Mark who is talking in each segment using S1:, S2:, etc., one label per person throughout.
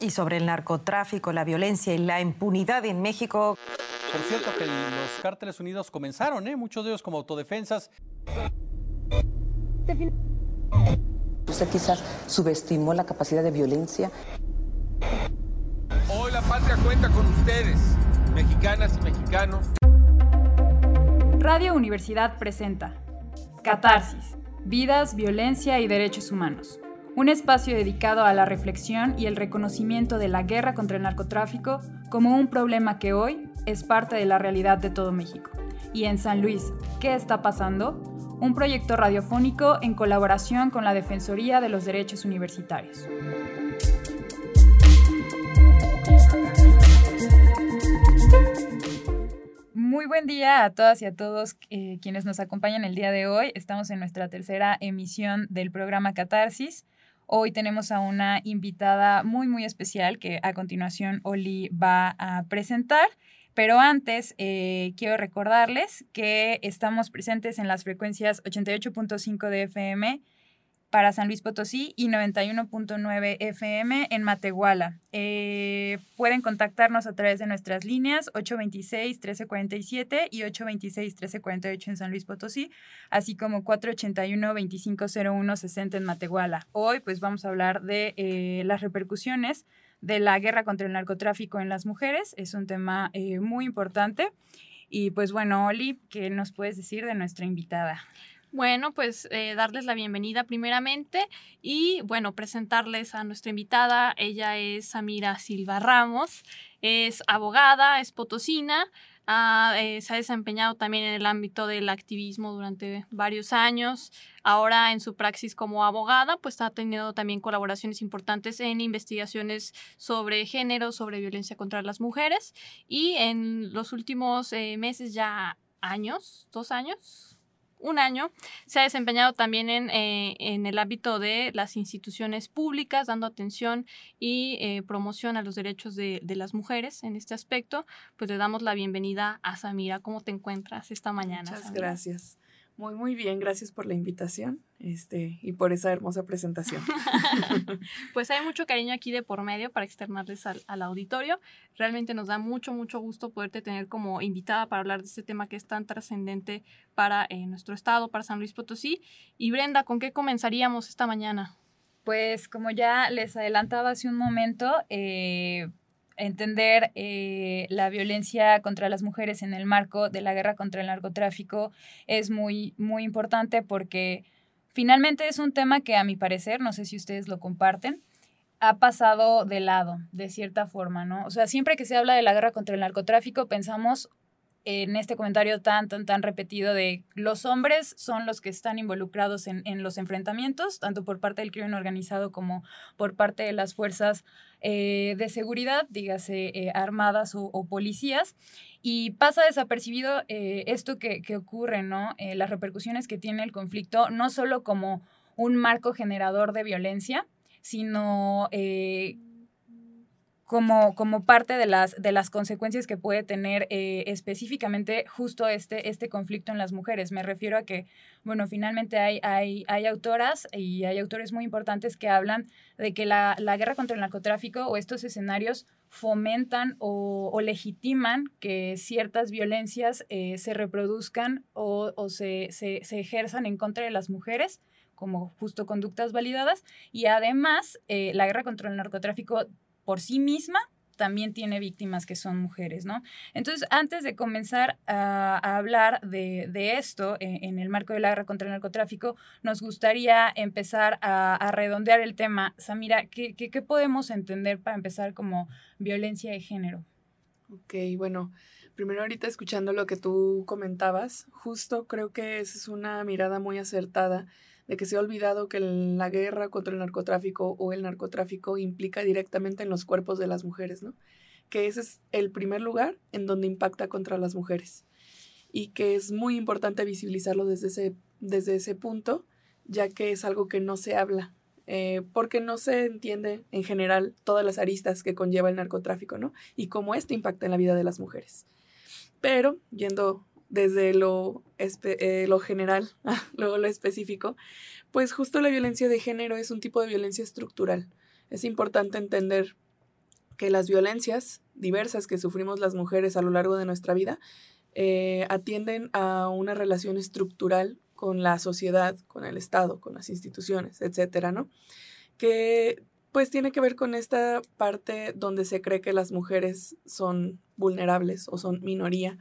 S1: Y sobre el narcotráfico, la violencia y la impunidad en México.
S2: Por cierto que los cárteles unidos comenzaron, ¿eh? muchos de ellos como autodefensas.
S3: Usted quizás subestimó la capacidad de violencia.
S4: Hoy la patria cuenta con ustedes, mexicanas y mexicanos.
S5: Radio Universidad presenta Catarsis, Vidas, Violencia y Derechos Humanos. Un espacio dedicado a la reflexión y el reconocimiento de la guerra contra el narcotráfico como un problema que hoy es parte de la realidad de todo México. Y en San Luis, ¿qué está pasando? Un proyecto radiofónico en colaboración con la Defensoría de los Derechos Universitarios. Muy buen día a todas y a todos eh, quienes nos acompañan el día de hoy. Estamos en nuestra tercera emisión del programa Catarsis. Hoy tenemos a una invitada muy, muy especial que a continuación Oli va a presentar. Pero antes, eh, quiero recordarles que estamos presentes en las frecuencias 88.5 de FM para San Luis Potosí y 91.9 FM en Matehuala. Eh, pueden contactarnos a través de nuestras líneas 826-1347 y 826-1348 en San Luis Potosí, así como 481-2501-60 en Matehuala. Hoy pues vamos a hablar de eh, las repercusiones de la guerra contra el narcotráfico en las mujeres. Es un tema eh, muy importante. Y pues bueno, Oli, ¿qué nos puedes decir de nuestra invitada?
S6: Bueno, pues eh, darles la bienvenida primeramente y bueno, presentarles a nuestra invitada. Ella es Samira Silva Ramos, es abogada, es potosina, eh, se ha desempeñado también en el ámbito del activismo durante varios años. Ahora en su praxis como abogada, pues ha tenido también colaboraciones importantes en investigaciones sobre género, sobre violencia contra las mujeres y en los últimos eh, meses ya años, dos años, un año, se ha desempeñado también en, eh, en, el ámbito de las instituciones públicas, dando atención y eh, promoción a los derechos de, de, las mujeres en este aspecto. Pues le damos la bienvenida a Samira. ¿Cómo te encuentras esta mañana?
S7: Muchas gracias. Muy, muy bien, gracias por la invitación este, y por esa hermosa presentación.
S6: pues hay mucho cariño aquí de por medio para externarles al, al, auditorio. Realmente nos da mucho, mucho gusto poderte tener como invitada para hablar de este tema que es tan trascendente para eh, nuestro estado, para San Luis Potosí. Y Brenda, ¿con qué comenzaríamos esta mañana?
S5: Pues como ya les adelantaba hace un momento, eh, entender eh, la violencia contra las mujeres en el marco de la guerra contra el narcotráfico es muy, muy importante porque finalmente es un tema que a mi parecer, no sé si ustedes lo comparten, ha pasado de lado, de cierta forma, ¿no? O sea, siempre que se habla de la guerra contra el narcotráfico, pensamos en este comentario tan, tan, tan repetido de los hombres son los que están involucrados en, en los enfrentamientos, tanto por parte del crimen organizado como por parte de las fuerzas eh, de seguridad, dígase eh, armadas o, policías, y pasa desapercibido eh, esto que, que, ocurre, ¿no? las repercusiones que tiene el conflicto, no solo como un marco generador de violencia, sino como, como parte de las, de las consecuencias que puede tener eh, específicamente justo este, este conflicto en las mujeres. Me refiero a que, bueno, finalmente hay, hay, hay autoras y hay autores muy importantes que hablan de que la, la guerra contra el narcotráfico o estos escenarios fomentan o, o legitiman que ciertas violencias eh, se reproduzcan o, o se, se, se ejerzan en contra de las mujeres como justo conductas validadas y además eh, la guerra contra el narcotráfico por sí misma también tiene víctimas que son mujeres, ¿no? Entonces, antes de comenzar a, hablar de, esto en, en, el marco de la guerra contra el narcotráfico, nos gustaría empezar a, a redondear el tema. Samira, ¿qué, ¿qué, qué, podemos entender para empezar como violencia de género?
S7: Ok, bueno, primero ahorita escuchando lo que tú comentabas, justo creo que esa es una mirada muy acertada de que se ha olvidado que la guerra contra el narcotráfico o el narcotráfico implica directamente en los cuerpos de las mujeres, ¿no? Que ese es el primer lugar en donde impacta contra las mujeres y que es muy importante visibilizarlo desde ese, desde ese punto, ya que es algo que no se habla, eh, porque no se entiende en general todas las aristas que conlleva el narcotráfico, ¿no? Y cómo esto impacta en la vida de las mujeres. Pero, yendo desde lo, eh, lo general, luego lo específico, pues justo la violencia de género es un tipo de violencia estructural. Es importante entender que las violencias diversas que sufrimos las mujeres a lo largo de nuestra vida eh, atienden a una relación estructural con la sociedad, con el Estado, con las instituciones, etcétera, ¿no? Que pues tiene que ver con esta parte donde se cree que las mujeres son vulnerables o son minoría,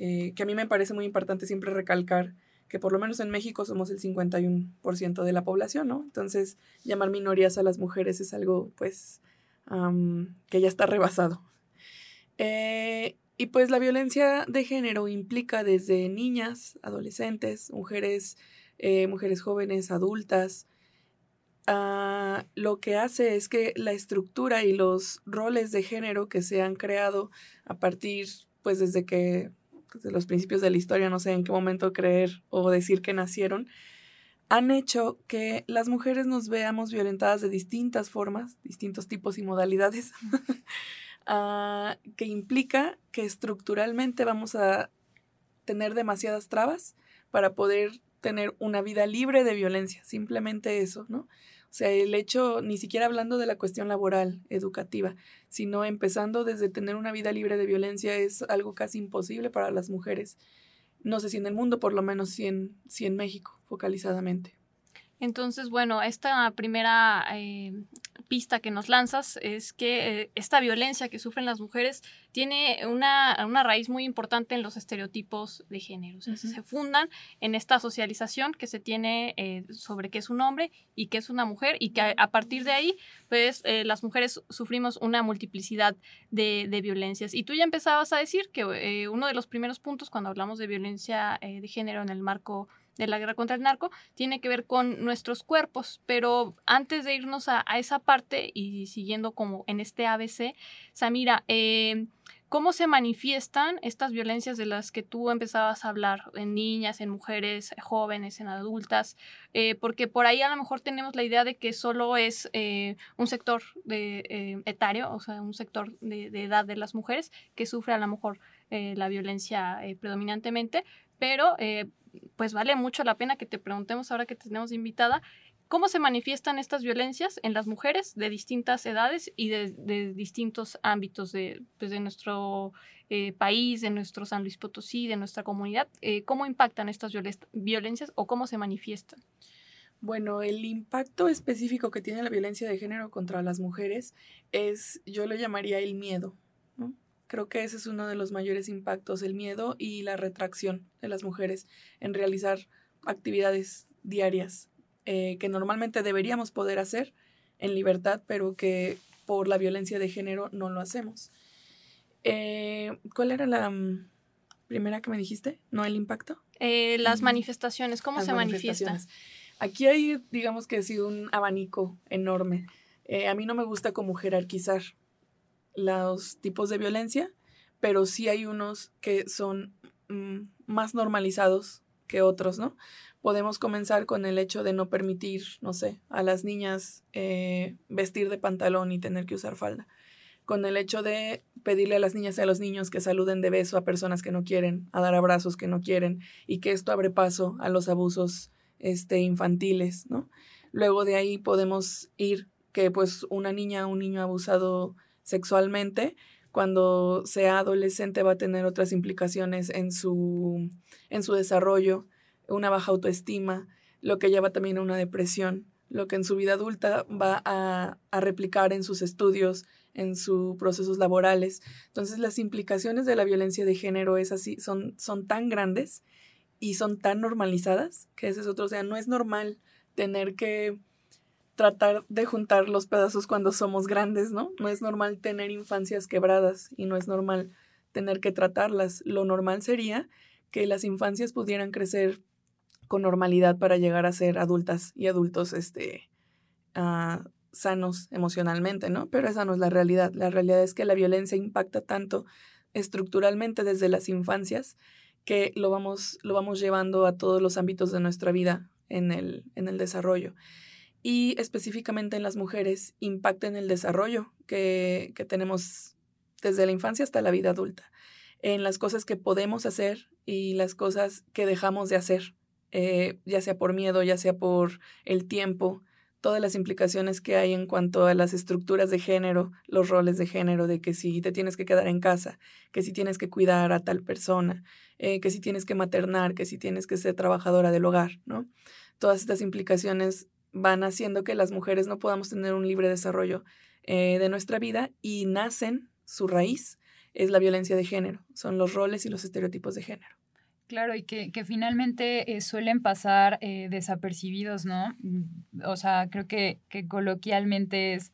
S7: eh, que a mí me parece muy importante siempre recalcar que por lo menos en México somos el 51% de la población, ¿no? Entonces, llamar minorías a las mujeres es algo, pues, que ya está rebasado. Eh, y pues la violencia de género implica desde niñas, adolescentes, mujeres, eh, mujeres jóvenes, adultas, Ah, lo que hace es que la estructura y los roles de género que se han creado a partir, pues desde que, desde los principios de la historia, no sé en qué momento creer o decir que nacieron, han hecho que las mujeres nos veamos violentadas de distintas formas, distintos tipos y modalidades, ah, que implica que estructuralmente vamos a tener demasiadas trabas para poder tener una vida libre de violencia, simplemente eso, ¿no? O sea, el hecho, ni siquiera hablando de la cuestión laboral, educativa, sino empezando desde tener una vida libre de violencia es algo casi imposible para las mujeres. No sé si en el mundo, por lo menos sí en, en México, focalizadamente.
S6: Entonces, bueno, esta primera eh, pista que nos lanzas es que eh, esta violencia que sufren las mujeres tiene una, raíz muy importante en los estereotipos de género. Se fundan en esta socialización que se tiene eh, sobre qué es un hombre y qué es una mujer y que a, partir de ahí, pues eh, las mujeres sufrimos una multiplicidad de, de, violencias. Y tú ya empezabas a decir que uno de los primeros puntos cuando hablamos de violencia de género en el marco de la guerra contra el narco, tiene que ver con nuestros cuerpos. Pero antes de irnos a, esa parte y siguiendo como en este ABC, Samira, eh, ¿cómo se manifiestan estas violencias de las que tú empezabas a hablar en niñas, en mujeres jóvenes, en adultas? Eh, porque por ahí a lo mejor tenemos la idea de que solo es eh, un sector de, etario, o sea, un sector de, de, edad de las mujeres que sufre a lo mejor la violencia predominantemente, pero pues vale mucho la pena que te preguntemos ahora que tenemos invitada, ¿cómo se manifiestan estas violencias en las mujeres de distintas edades y de, distintos ámbitos de, pues, de nuestro eh, país, de nuestro San Luis Potosí, de nuestra comunidad? Eh, ¿Cómo impactan estas violencias o cómo se manifiestan?
S7: Bueno, el impacto específico que tiene la violencia de género contra las mujeres es, yo lo llamaría el miedo. Creo que ese es uno de los mayores impactos, el miedo y la retracción de las mujeres en realizar actividades diarias eh, que normalmente deberíamos poder hacer en libertad, pero que por la violencia de género no lo hacemos. Eh, ¿Cuál era la mm, primera que me dijiste? ¿No el impacto?
S6: Eh, las manifestaciones, ¿cómo se manifiestan?
S7: Aquí hay, digamos que ha sido un abanico enorme. a mí no me gusta como jerarquizar los tipos de violencia, pero sí hay unos que son mm, más normalizados que otros, ¿no? Podemos comenzar con el hecho de no permitir, no sé, a las niñas eh, vestir de pantalón y tener que usar falda. Con el hecho de pedirle a las niñas y a los niños que saluden de beso a personas que no quieren, a dar abrazos que no quieren, y que esto abre paso a los abusos este, infantiles, ¿no? Luego de ahí podemos ir que pues una niña o un niño abusado sexualmente, cuando sea adolescente va a tener otras implicaciones en su, en su desarrollo, una baja autoestima, lo que lleva también a una depresión, lo que en su vida adulta va a, replicar en sus estudios, en sus procesos laborales. Entonces las implicaciones de la violencia de género es así, son, son tan grandes y son tan normalizadas que ese es otro, o sea, no es normal tener que tratar de juntar los pedazos cuando somos grandes, ¿no? No es normal tener infancias quebradas y no es normal tener que tratarlas. Lo normal sería que las infancias pudieran crecer con normalidad para llegar a ser adultas y adultos este, ah, sanos emocionalmente, ¿no? Pero esa no es la realidad. La realidad es que la violencia impacta tanto estructuralmente desde las infancias que lo vamos, lo vamos llevando a todos los ámbitos de nuestra vida en el, en el desarrollo y específicamente en las mujeres impacta en el desarrollo que, tenemos desde la infancia hasta la vida adulta, en las cosas que podemos hacer y las cosas que dejamos de hacer, eh, ya sea por miedo, ya sea por el tiempo, todas las implicaciones que hay en cuanto a las estructuras de género, los roles de género, de que si te tienes que quedar en casa, que si tienes que cuidar a tal persona, eh, que si tienes que maternar, que si tienes que ser trabajadora del hogar, ¿no? Todas estas implicaciones van haciendo que las mujeres no podamos tener un libre desarrollo eh, de nuestra vida y nacen, su raíz es la violencia de género, son los roles y los estereotipos de género.
S5: Claro, y que, que finalmente eh, suelen pasar eh, desapercibidos, ¿no? Mm, o sea, creo que, que coloquialmente es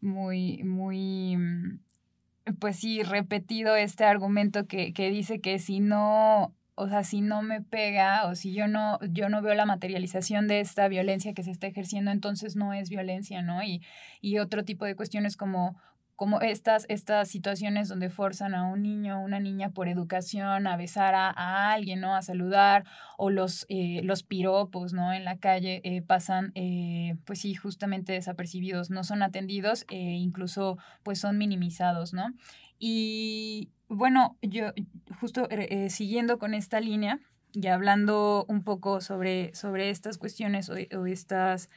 S5: muy, muy, mm, pues sí, repetido este argumento que, que dice que si no o sea, si no me pega o si yo no, yo no veo la materialización de esta violencia que se está ejerciendo, entonces no es violencia, ¿no? Y, y otro tipo de cuestiones como, como estas, estas situaciones donde forzan a un niño o una niña por educación a besar a, alguien, ¿no? A saludar, o los, eh, los piropos, ¿no? En la calle eh, pasan, eh, pues sí, justamente desapercibidos, no son atendidos e incluso pues son minimizados, ¿no? Y bueno, yo justo eh, eh, siguiendo con esta línea y hablando un poco sobre, sobre estas cuestiones o, o estas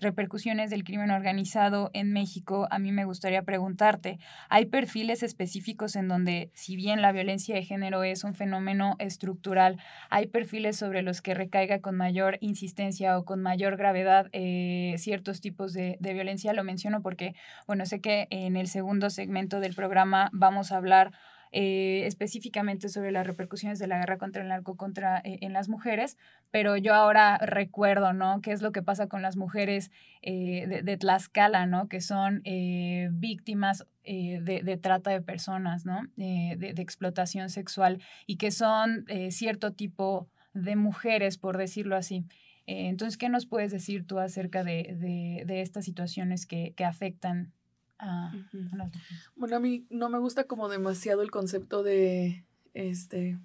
S5: repercusiones del crimen organizado en México, a mí me gustaría preguntarte, ¿hay perfiles específicos en donde, si bien la violencia de género es un fenómeno estructural, hay perfiles sobre los que recaiga con mayor insistencia o con mayor gravedad eh, ciertos tipos de, de violencia? Lo menciono porque, bueno, sé que en el segundo segmento del programa vamos a hablar eh, específicamente sobre las repercusiones de la guerra contra el narco contra, eh, en las mujeres, pero yo ahora recuerdo, ¿no? ¿Qué es lo que pasa con las mujeres eh, de, Tlaxcala, ¿no? Que son víctimas de, trata de personas, ¿no? De, de, explotación sexual y que son cierto tipo de mujeres, por decirlo así. entonces, ¿qué nos puedes decir tú acerca de, estas situaciones que, que afectan Ah,
S7: bueno, a mí no me gusta como demasiado el concepto de este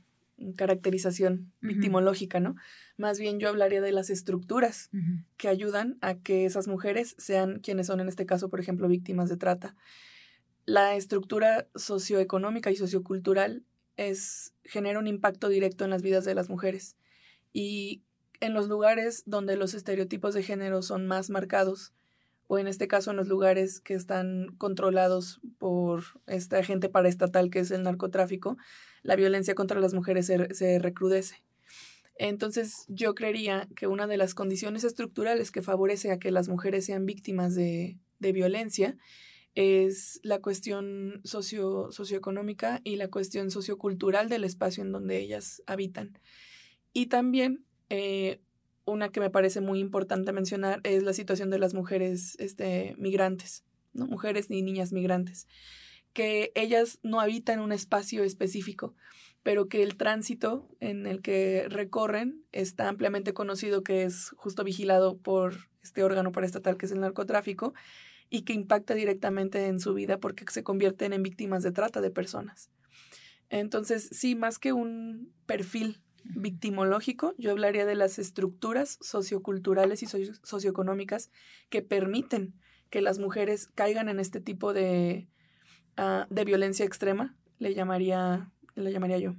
S7: caracterización victimológica, ¿no? Más bien yo hablaría de las estructuras que ayudan a que esas mujeres sean quienes son en este caso, por ejemplo, víctimas de trata. La estructura socioeconómica y sociocultural es genera un impacto directo en las vidas de las mujeres. Y en los lugares donde los estereotipos de género son más marcados, o en este caso en los lugares que están controlados por esta agente paraestatal que es el narcotráfico, la violencia contra las mujeres se, recrudece. Entonces yo creería que una de las condiciones estructurales que favorece a que las mujeres sean víctimas de, violencia es la cuestión socio, socioeconómica y la cuestión sociocultural del espacio en donde ellas habitan. Y también eh, una que me parece muy importante mencionar es la situación de las mujeres este, migrantes, ¿no? mujeres y niñas migrantes, que ellas no habitan un espacio específico, pero que el tránsito en el que recorren está ampliamente conocido que es justo vigilado por este órgano paraestatal que es el narcotráfico y que impacta directamente en su vida porque se convierten en víctimas de trata de personas. Entonces, sí, más que un perfil victimológico, yo hablaría de las estructuras socioculturales y socioeconómicas que permiten que las mujeres caigan en este tipo de, uh, de violencia extrema, le llamaría, le llamaría yo.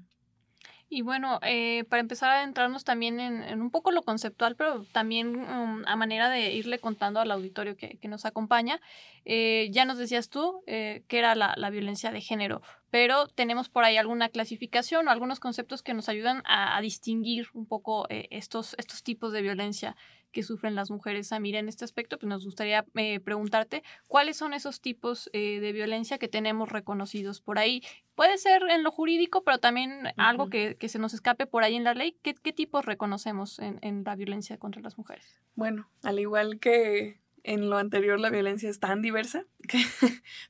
S6: Y bueno, eh, para empezar a adentrarnos también en, en, un poco lo conceptual, pero también um, a manera de irle contando al auditorio que, que nos acompaña, eh, ya nos decías tú eh, que era la, la, violencia de género, pero tenemos por ahí alguna clasificación o algunos conceptos que nos ayudan a, a distinguir un poco eh, estos, estos tipos de violencia que sufren las mujeres. Samira, en este aspecto, pues nos gustaría eh, preguntarte cuáles son esos tipos eh, de violencia que tenemos reconocidos por ahí. Puede ser en lo jurídico, pero también algo que, que, se nos escape por ahí en la ley. ¿Qué, qué tipos reconocemos en, en la violencia contra las mujeres?
S7: Bueno, al igual que en lo anterior la violencia es tan diversa que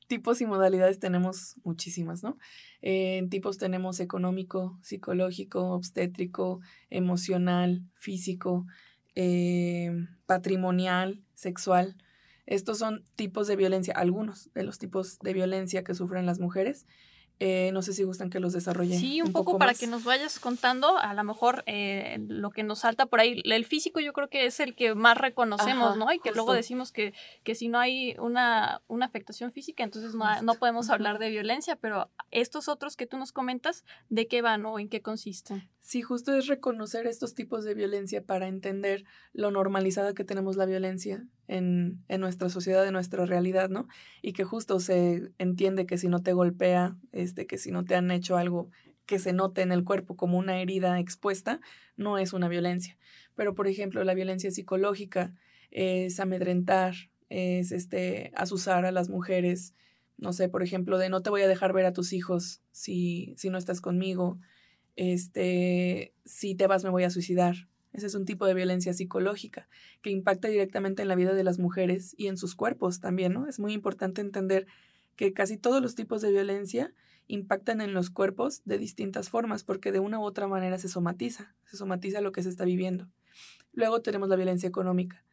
S7: tipos y modalidades tenemos muchísimas, ¿no? En tipos tenemos económico, psicológico, obstétrico, emocional, físico, eh, patrimonial, sexual. Estos son tipos de violencia, algunos de los tipos de violencia que sufren las mujeres Eh, no sé si gustan que los desarrolle.
S6: Sí, un, poco, para que nos vayas contando, a lo mejor eh, lo que nos salta por ahí. El físico yo creo que es el que más reconocemos, ¿no? Y que luego decimos que, que si no hay una, una afectación física, entonces no, no podemos hablar de violencia, pero estos otros que tú nos comentas, ¿de qué van o en qué consisten?
S7: Sí, justo es reconocer estos tipos de violencia para entender lo normalizada que tenemos la violencia en, en nuestra sociedad, en nuestra realidad, ¿no? Y que justo se entiende que si no te golpea, que si no te han hecho algo que se note en el cuerpo como una herida expuesta, no es una violencia. Pero, por ejemplo, la violencia psicológica es amedrentar, es este, asusar a las mujeres, no sé, por ejemplo, de no te voy a dejar ver a tus hijos si, si no estás conmigo, este, si te vas me voy a suicidar. Ese es un tipo de violencia psicológica que impacta directamente en la vida de las mujeres y en sus cuerpos también, ¿no? Es muy importante entender que casi todos los tipos de violencia impactan en los cuerpos de distintas formas, porque de una u otra manera se somatiza, se somatiza lo que se está viviendo. Luego tenemos la violencia económica,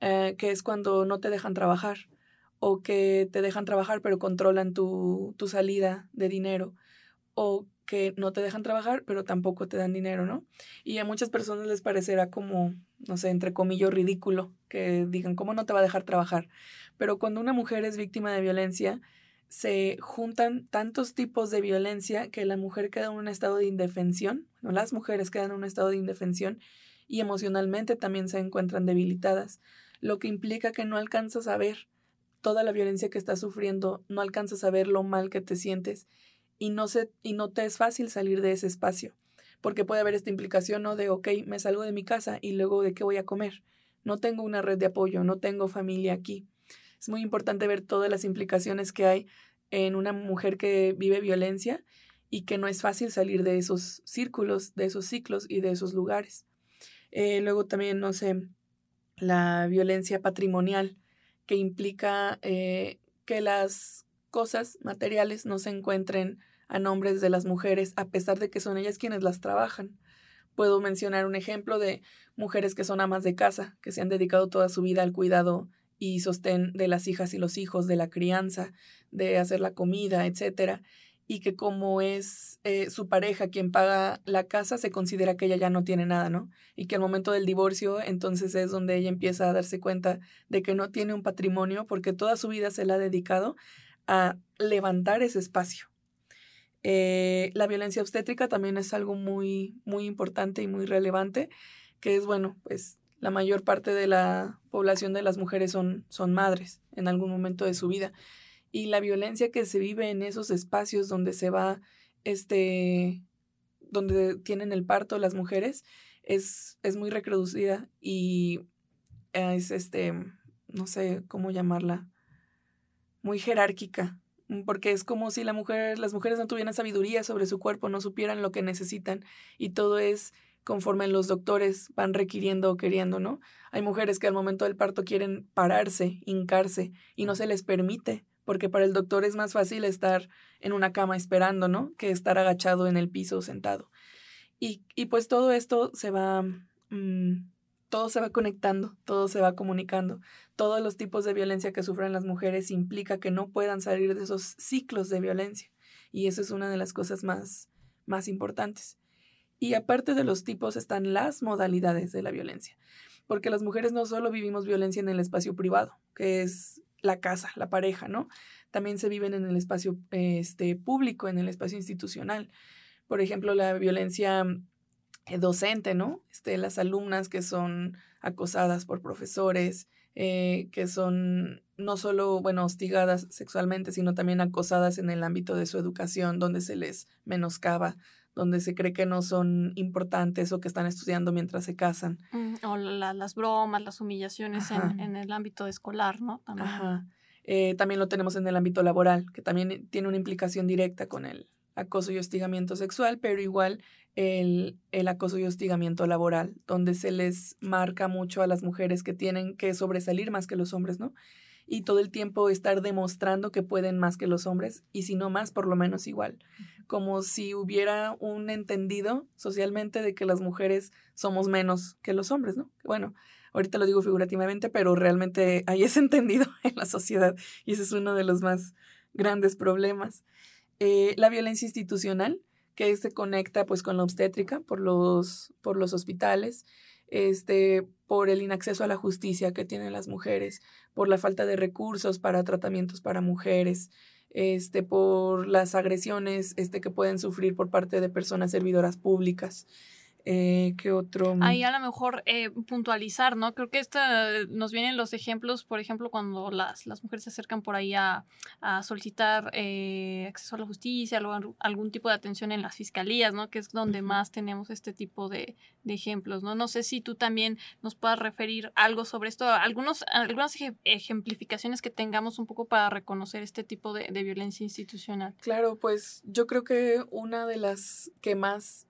S7: eh, que es cuando no te dejan trabajar o que te dejan trabajar pero controlan tu, tu salida de dinero o que no te dejan trabajar, pero tampoco te dan dinero, ¿no? Y a muchas personas les parecerá como, no sé, entre comillas, ridículo que digan, ¿cómo no te va a dejar trabajar? Pero cuando una mujer es víctima de violencia, se juntan tantos tipos de violencia que la mujer queda en un estado de indefensión, las mujeres quedan en un estado de indefensión y emocionalmente también se encuentran debilitadas, lo que implica que no alcanzas a ver toda la violencia que estás sufriendo, no alcanzas a ver lo mal que te sientes y no, se, y no te es fácil salir de ese espacio, porque puede haber esta implicación, ¿no? De, ok, me salgo de mi casa y luego de qué voy a comer. No tengo una red de apoyo, no tengo familia aquí. Es muy importante ver todas las implicaciones que hay en una mujer que vive violencia y que no es fácil salir de esos círculos, de esos ciclos y de esos lugares. Eh, luego también, no sé, la violencia patrimonial, que implica eh, que las cosas materiales no se encuentren a nombres de las mujeres, a pesar de que son ellas quienes las trabajan. Puedo mencionar un ejemplo de mujeres que son amas de casa, que se han dedicado toda su vida al cuidado y sostén de las hijas y los hijos, de la crianza, de hacer la comida, etcétera, y que como es eh, su pareja quien paga la casa, se considera que ella ya no tiene nada, ¿no? Y que al momento del divorcio, entonces es donde ella empieza a darse cuenta de que no tiene un patrimonio porque toda su vida se la ha dedicado a levantar ese espacio. Eh, la violencia obstétrica también es algo muy, muy importante y muy relevante, que es, bueno, pues la mayor parte de la población de las mujeres son, son madres en algún momento de su vida. Y la violencia que se vive en esos espacios donde se va, este, donde tienen el parto las mujeres, es, es muy reproducida y es, este, no sé cómo llamarla, muy jerárquica, mm, porque es como si la mujer, las mujeres no tuvieran sabiduría sobre su cuerpo, no supieran lo que necesitan y todo es conforme los doctores van requiriendo o queriendo, ¿no? Hay mujeres que al momento del parto quieren pararse, hincarse y no se les permite, porque para el doctor es más fácil estar en una cama esperando, ¿no? Que estar agachado en el piso sentado. Y, y pues todo esto se va, mm, todo se va conectando, todo se va comunicando todos los tipos de violencia que sufren las mujeres implica que no puedan salir de esos ciclos de violencia. Y eso es una de las cosas más, más importantes. Y aparte de los tipos están las modalidades de la violencia. Porque las mujeres no solo vivimos violencia en el espacio privado, que es la casa, la pareja, ¿no? También se viven en el espacio este, público, en el espacio institucional. Por ejemplo, la violencia eh, docente, ¿no? Este, las alumnas que son acosadas por profesores, eh, que son no solo, bueno, hostigadas sexualmente, sino también acosadas en el ámbito de su educación, donde se les menoscaba, donde se cree que no son importantes o que están estudiando mientras se casan.
S6: Mm, o las bromas, las humillaciones en, en, el ámbito escolar, ¿no?
S7: También. Ajá. Eh, también lo tenemos en el ámbito laboral, que también tiene una implicación directa con el acoso y hostigamiento sexual, pero igual el, el, acoso y hostigamiento laboral, donde se les marca mucho a las mujeres que tienen que sobresalir más que los hombres, ¿no? Y todo el tiempo estar demostrando que pueden más que los hombres, y si no más, por lo menos igual. Como si hubiera un entendido socialmente de que las mujeres somos menos que los hombres, ¿no? Bueno, ahorita lo digo figurativamente, pero realmente hay ese entendido en la sociedad, y ese es uno de los más grandes problemas. Eh, la violencia institucional, que se conecta pues con la obstétrica por los, por los hospitales, este, por el inacceso a la justicia que tienen las mujeres, por la falta de recursos para tratamientos para mujeres, este, por las agresiones este, que pueden sufrir por parte de personas servidoras públicas. Eh, ¿Qué otro?
S6: Ahí a lo mejor eh, puntualizar, ¿no? Creo que esta, nos vienen los ejemplos, por ejemplo, cuando las, las mujeres se acercan por ahí a, a solicitar eh, acceso a la justicia, o algún tipo de atención en las fiscalías, ¿no? Que es donde más tenemos este tipo de, de, ejemplos, ¿no? No sé si tú también nos puedas referir algo sobre esto, algunos, algunas ejemplificaciones que tengamos un poco para reconocer este tipo de, de violencia institucional.
S7: Claro, pues yo creo que una de las que más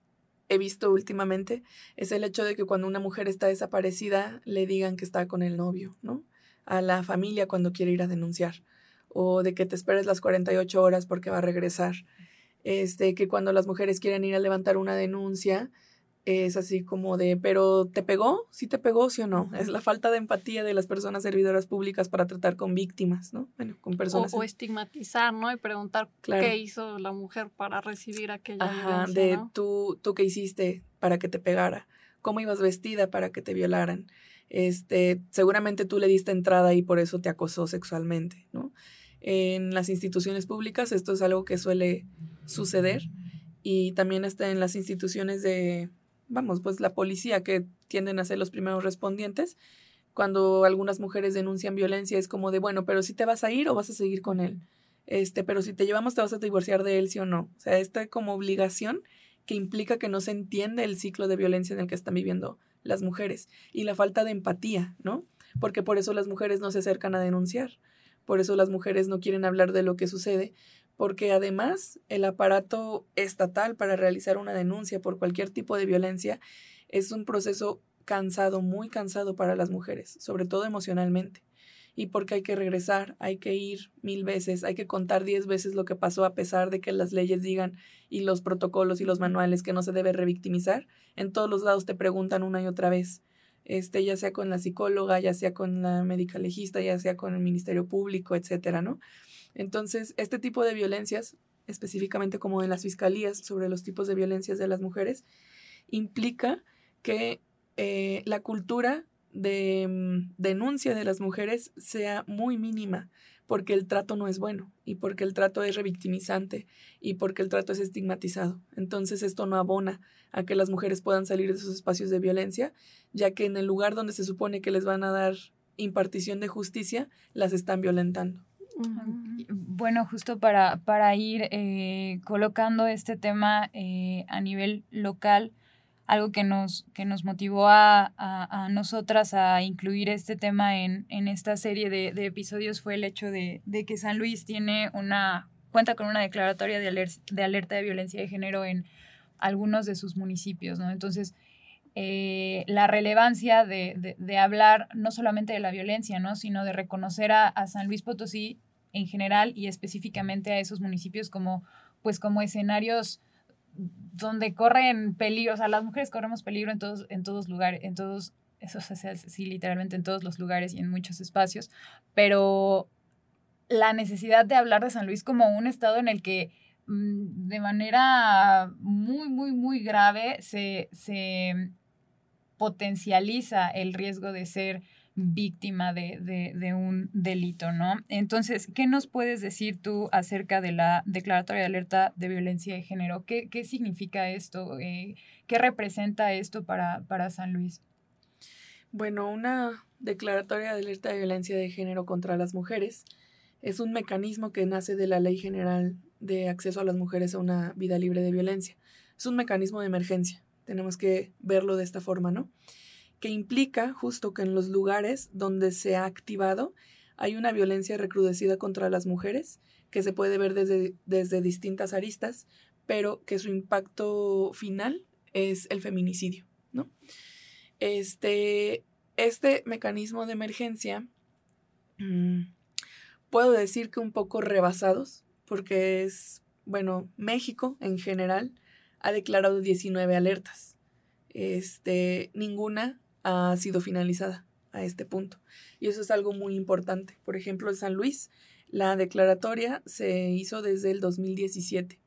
S7: he visto últimamente es el hecho de que cuando una mujer está desaparecida le digan que está con el novio, ¿no? A la familia cuando quiere ir a denunciar o de que te esperes las 48 horas porque va a regresar. Este, que cuando las mujeres quieren ir a levantar una denuncia, es así como de, pero ¿te pegó? ¿Sí te pegó, sí o no? Es la falta de empatía de las personas servidoras públicas para tratar con víctimas, ¿no? Bueno, con personas.
S6: O, estigmatizar, ¿no? Y preguntar qué hizo la mujer para recibir aquella Ajá,
S7: de tú, tú qué hiciste para que te pegara, cómo ibas vestida para que te violaran. Este, seguramente tú le diste entrada y por eso te acosó sexualmente, ¿no? En las instituciones públicas esto es algo que suele suceder y también está en las instituciones de vamos, pues la policía que tienden a ser los primeros respondientes. Cuando algunas mujeres denuncian violencia es como de, bueno, pero si te vas a ir o vas a seguir con él. Este, pero si te llevamos te vas a divorciar de él, sí o no. O sea, esta como obligación que implica que no se entiende el ciclo de violencia en el que están viviendo las mujeres y la falta de empatía, ¿no? Porque por eso las mujeres no se acercan a denunciar, por eso las mujeres no quieren hablar de lo que sucede, porque además el aparato estatal para realizar una denuncia por cualquier tipo de violencia es un proceso cansado, muy cansado para las mujeres, sobre todo emocionalmente. Y porque hay que regresar, hay que ir mil veces, hay que contar diez veces lo que pasó a pesar de que las leyes digan y los protocolos y los manuales que no se debe revictimizar. En todos los lados te preguntan una y otra vez, este, ya sea con la psicóloga, ya sea con la médica legista, ya sea con el Ministerio Público, etcétera, ¿no? Entonces, este tipo de violencias, específicamente como en las fiscalías sobre los tipos de violencias de las mujeres, implica que eh, la cultura de mm, denuncia de las mujeres sea muy mínima, porque el trato no es bueno y porque el trato es revictimizante y porque el trato es estigmatizado. Entonces esto no abona a que las mujeres puedan salir de esos espacios de violencia, ya que en el lugar donde se supone que les van a dar impartición de justicia, las están violentando.
S5: Bueno, justo para, para ir eh, colocando este tema eh, a nivel local, algo que nos, que nos motivó a, a, nosotras a incluir este tema en, en esta serie de, de, episodios fue el hecho de, de, que San Luis tiene una, cuenta con una declaratoria de, de alerta de violencia de género en algunos de sus municipios, ¿no? Entonces, eh, la relevancia de, de, hablar no solamente de la violencia, ¿no? sino de reconocer a, a, San Luis Potosí en general y específicamente a esos municipios como, pues, como escenarios donde corren peligro, o sea, las mujeres corremos peligro en todos, en todos lugares, en todos, eso se hace sí, literalmente en todos los lugares y en muchos espacios, pero la necesidad de hablar de San Luis como un estado en el que mm, de manera muy, muy, muy grave se, se potencializa el riesgo de ser víctima de, de, de, un delito, ¿no? Entonces, ¿qué nos puedes decir tú acerca de la declaratoria de alerta de violencia de género? ¿Qué, qué significa esto? Eh, ¿Qué representa esto para, para San Luis?
S7: Bueno, una declaratoria de alerta de violencia de género contra las mujeres es un mecanismo que nace de la Ley General de Acceso a las Mujeres a una Vida Libre de Violencia. Es un mecanismo de emergencia tenemos que verlo de esta forma, ¿no? Que implica justo que en los lugares donde se ha activado hay una violencia recrudecida contra las mujeres, que se puede ver desde, desde distintas aristas, pero que su impacto final es el feminicidio, ¿no? Este, este mecanismo de emergencia, mm, puedo decir que un poco rebasados, porque es, bueno, México en general ha declarado 19 alertas. Este, ninguna ha sido finalizada a este punto. Y eso es algo muy importante. Por ejemplo, en San Luis, La declaratoria se hizo desde el 2017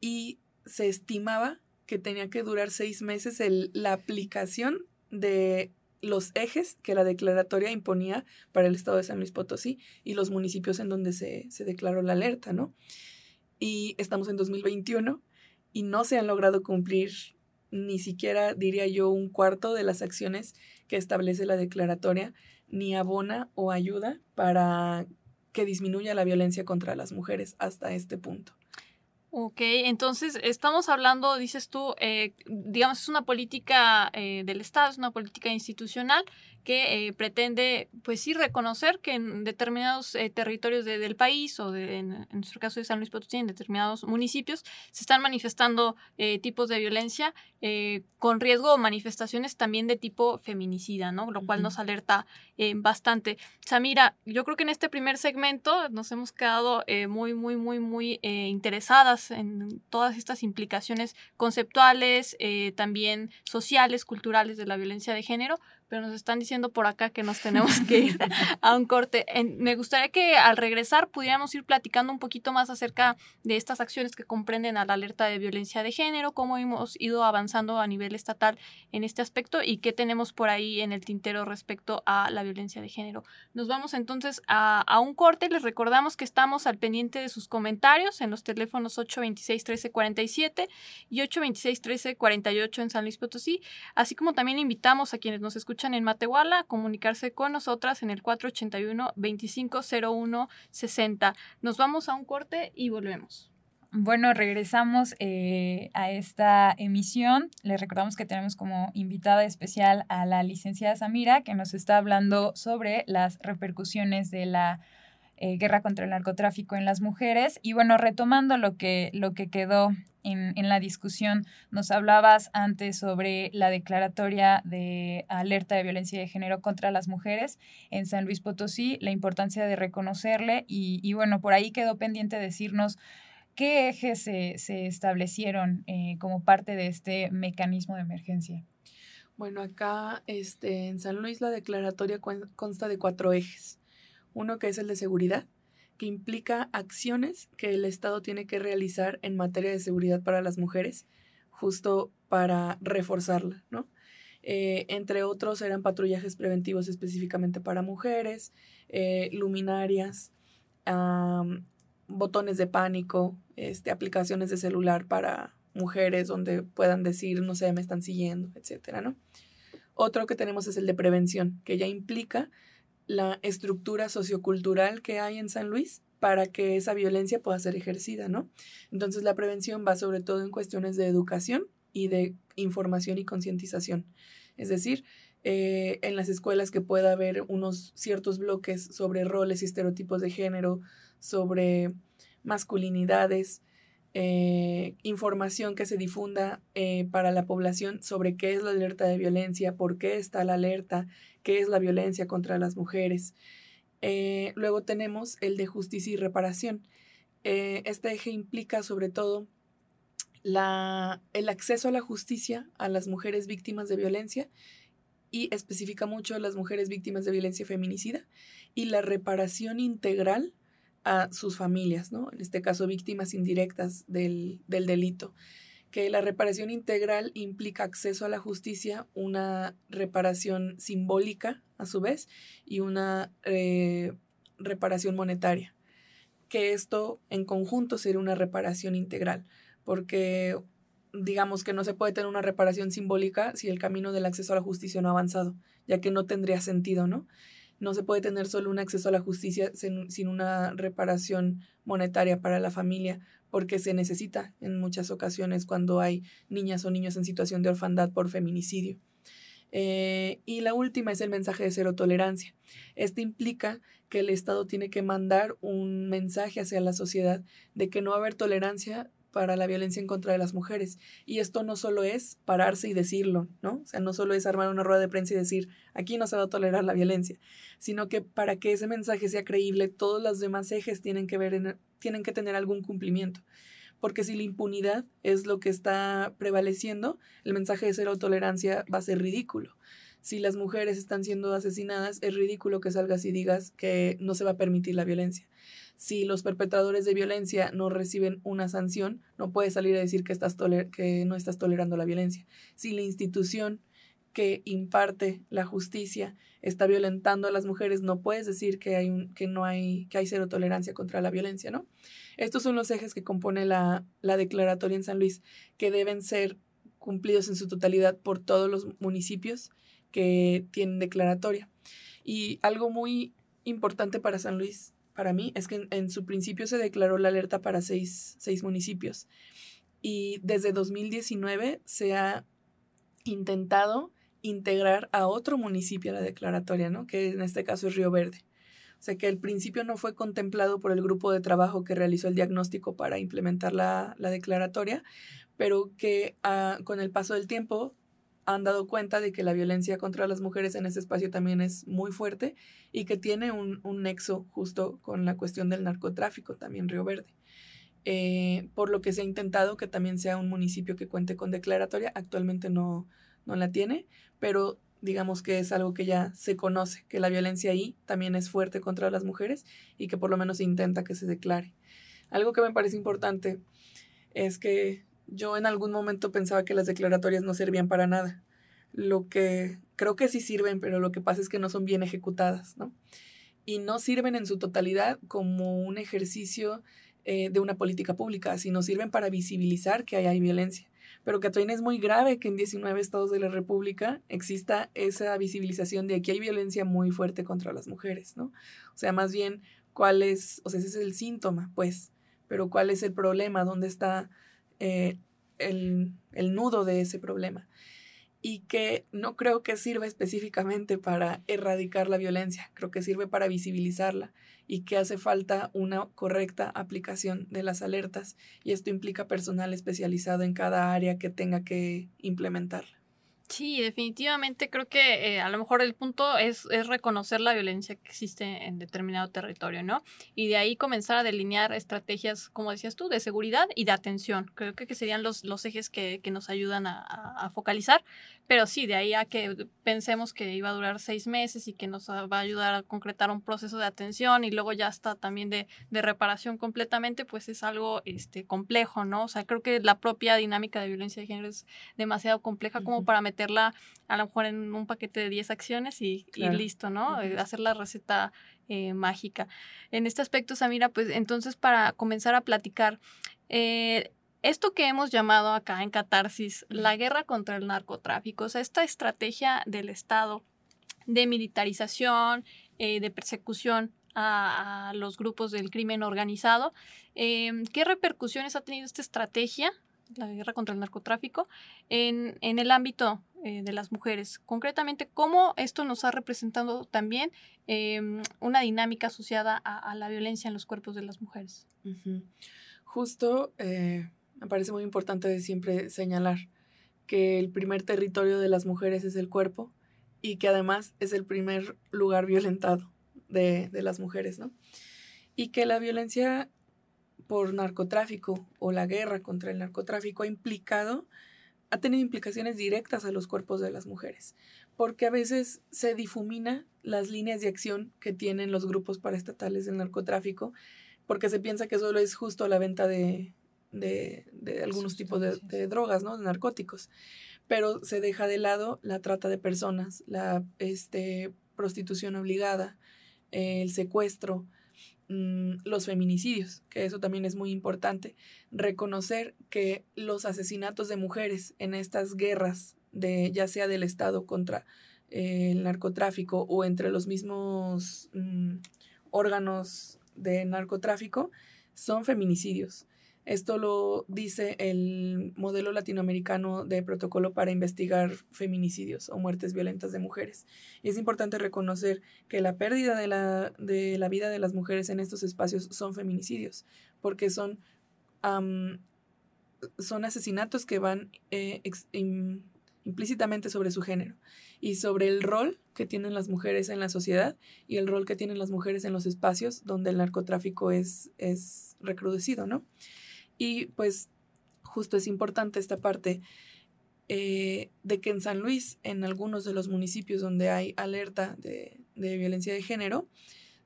S7: y se estimaba que tenía que durar seis meses el, la aplicación de los ejes que la declaratoria imponía para el estado de San Luis Potosí y los municipios en donde se, se declaró la alerta, ¿no? Y estamos en 2021 y no se han logrado cumplir ni siquiera, diría yo, un cuarto de las acciones que establece la declaratoria, ni abona o ayuda para que disminuya la violencia contra las mujeres hasta este punto.
S6: Ok, entonces estamos hablando, dices tú, eh, digamos, es una política eh, del Estado, es una política institucional que eh, pretende, pues sí, reconocer que en determinados eh, territorios del país o de, en, nuestro caso de San Luis Potosí, en determinados municipios, se están manifestando eh, tipos de violencia con riesgo o manifestaciones también de tipo feminicida, ¿no? Lo cual nos alerta bastante. Samira, yo creo que en este primer segmento nos hemos quedado muy, muy, muy, muy interesadas en todas estas implicaciones conceptuales, también sociales, culturales de la violencia de género, pero nos están diciendo por acá que nos tenemos que ir a un corte. me gustaría que al regresar pudiéramos ir platicando un poquito más acerca de estas acciones que comprenden a la alerta de violencia de género, cómo hemos ido avanzando a nivel estatal en este aspecto y qué tenemos por ahí en el tintero respecto a la violencia de género. Nos vamos entonces a, a un corte. Les recordamos que estamos al pendiente de sus comentarios en los teléfonos 826-1347 y 826-1348 en San Luis Potosí, así como también invitamos a quienes nos en Matehuala, comunicarse con nosotras en el 481-2501-60. Nos vamos a un corte y volvemos.
S5: Bueno, regresamos eh, a esta emisión. Les recordamos que tenemos como invitada especial a la licenciada Samira, que nos está hablando sobre las repercusiones de la eh, guerra contra el narcotráfico en las mujeres. Y bueno, retomando lo que, lo que quedó en, en, la discusión, nos hablabas antes sobre la declaratoria de alerta de violencia de género contra las mujeres en San Luis Potosí, la importancia de reconocerle y, y bueno, por ahí quedó pendiente decirnos qué ejes se, se establecieron eh, como parte de este mecanismo de emergencia.
S7: Bueno, acá este, en San Luis la declaratoria consta de cuatro ejes. Uno que es el de seguridad, que implica acciones que el Estado tiene que realizar en materia de seguridad para las mujeres, justo para reforzarla, ¿no? Eh, entre otros eran patrullajes preventivos específicamente para mujeres, eh, luminarias, botones de pánico, este, aplicaciones de celular para mujeres donde puedan decir, no sé, me están siguiendo, etcétera, ¿no? Otro que tenemos es el de prevención, que ya implica la estructura sociocultural que hay en San Luis para que esa violencia pueda ser ejercida, ¿no? Entonces la prevención va sobre todo en cuestiones de educación y de información y concientización. Es decir, eh, en las escuelas que pueda haber unos ciertos bloques sobre roles y estereotipos de género, sobre masculinidades, eh, información que se difunda eh, para la población sobre qué es la alerta de violencia, por qué está la alerta, qué es la violencia contra las mujeres. Eh, luego tenemos el de justicia y reparación. este eje implica sobre todo la, el acceso a la justicia a las mujeres víctimas de violencia y especifica mucho a las mujeres víctimas de violencia feminicida y la reparación integral a sus familias, ¿no? En este caso, víctimas indirectas del, delito. Que la reparación integral implica acceso a la justicia, una reparación simbólica, a su vez, y una eh, reparación monetaria. Que esto en conjunto sería una reparación integral, porque digamos que no se puede tener una reparación simbólica si el camino del acceso a la justicia no ha avanzado, ya que no tendría sentido, ¿no? No se puede tener solo un acceso a la justicia sin, una reparación monetaria para la familia, porque se necesita en muchas ocasiones cuando hay niñas o niños en situación de orfandad por feminicidio. Eh, y la última es el mensaje de cero tolerancia. Este implica que el Estado tiene que mandar un mensaje hacia la sociedad de que no va a haber tolerancia para la violencia en contra de las mujeres. Y esto no solo es pararse y decirlo, ¿no? O sea, no solo es armar una rueda de prensa y decir, aquí no se va a tolerar la violencia, sino que para que ese mensaje sea creíble, todos los demás ejes tienen que, ver tienen que tener algún cumplimiento. Porque si la impunidad es lo que está prevaleciendo, el mensaje de cero tolerancia va a ser ridículo. Si las mujeres están siendo asesinadas, es ridículo que salgas y digas que no se va a permitir la violencia si los perpetradores de violencia no reciben una sanción, no puedes salir a decir que, estás que no estás tolerando la violencia. Si la institución que imparte la justicia está violentando a las mujeres, no puedes decir que hay, un, que no hay, que hay cero tolerancia contra la violencia, ¿no? Estos son los ejes que compone la, la declaratoria en San Luis, que deben ser cumplidos en su totalidad por todos los municipios que tienen declaratoria. Y algo muy importante para San Luis, para mí, es que en, su principio se declaró la alerta para seis, seis municipios. Y desde 2019 se ha intentado integrar a otro municipio a la declaratoria, ¿no? Que en este caso es Río Verde. O sea que el principio no fue contemplado por el grupo de trabajo que realizó el diagnóstico para implementar la, declaratoria, pero que ah, con el paso del tiempo han dado cuenta de que la violencia contra las mujeres en ese espacio también es muy fuerte y que tiene un, nexo justo con la cuestión del narcotráfico, también Río Verde. Eh, por lo que se ha intentado que también sea un municipio que cuente con declaratoria. Actualmente no, no la tiene, pero digamos que es algo que ya se conoce, que la violencia ahí también es fuerte contra las mujeres y que por lo menos intenta que se declare. Algo que me parece importante es que yo en algún momento pensaba que las declaratorias no servían para nada. Lo que creo que sí sirven, pero lo que pasa es que no son bien ejecutadas, ¿no? Y no sirven en su totalidad como un ejercicio eh, de una política pública, sino sirven para visibilizar que hay violencia pero que es muy grave que en 19 estados de la República exista esa visibilización de que hay violencia muy fuerte contra las mujeres, ¿no? O sea, más bien, ¿cuál es, o sea, ese es el síntoma, pues, pero cuál es el problema, dónde está eh, el, el nudo de ese problema y que no creo que sirva específicamente para erradicar la violencia, creo que sirve para visibilizarla y que hace falta una correcta aplicación de las alertas y esto implica personal especializado en cada área que tenga que implementarla.
S6: Sí, definitivamente creo que eh, a lo mejor el punto es, es, reconocer la violencia que existe en determinado territorio, ¿no? Y de ahí comenzar a delinear estrategias, como decías tú, de seguridad y de atención. Creo que, serían los, los ejes que, que nos ayudan a, a, focalizar. Pero sí, de ahí a que pensemos que iba a durar seis meses y que nos va a ayudar a concretar un proceso de atención y luego ya está también de, de reparación completamente, pues es algo este, complejo, ¿no? O sea, creo que la propia dinámica de violencia de género es demasiado compleja como para meter a lo mejor en un paquete de 10 acciones y, listo, ¿no? Eh, hacer la receta eh, mágica. En este aspecto, Samira, pues entonces para comenzar a platicar, eh, esto que hemos llamado acá en Catarsis, la guerra contra el narcotráfico, o sea, esta estrategia del Estado de militarización, de persecución a, los grupos del crimen organizado. ¿Qué repercusiones ha tenido esta estrategia la guerra contra el narcotráfico, en, en el ámbito eh, de las mujeres. Concretamente, cómo esto nos ha representado también em, una dinámica asociada a, la violencia en los cuerpos de las mujeres.
S7: Justo, eh, me parece muy importante siempre señalar que el primer territorio de las mujeres es el cuerpo y que además es el primer lugar violentado de, de las mujeres, ¿no? Y que la violencia por narcotráfico o la guerra contra el narcotráfico ha implicado, ha tenido implicaciones directas a los cuerpos de las mujeres, porque a veces se difumina las líneas de acción que tienen los grupos paraestatales del narcotráfico, porque se piensa que solo es justo la venta de, de, de algunos tipos de, de, drogas, ¿no? De narcóticos. Pero se deja de lado la trata de personas, la este, prostitución obligada, el secuestro, Mm, los feminicidios, que eso también es muy importante, reconocer que los asesinatos de mujeres en estas guerras, de, ya sea del Estado contra eh, el narcotráfico o entre los mismos mm, órganos de narcotráfico, son feminicidios. Esto lo dice el modelo latinoamericano de protocolo para investigar feminicidios o muertes violentas de mujeres. Y es importante reconocer que la pérdida de la, de la vida de las mujeres en estos espacios son feminicidios, porque son, son asesinatos que van eh, implícitamente sobre su género y sobre el rol que tienen las mujeres en la sociedad y el rol que tienen las mujeres en los espacios donde el narcotráfico es, es recrudecido, ¿no? Y pues justo es importante esta parte eh, de que en San Luis, en algunos de los municipios donde hay alerta de, violencia de género,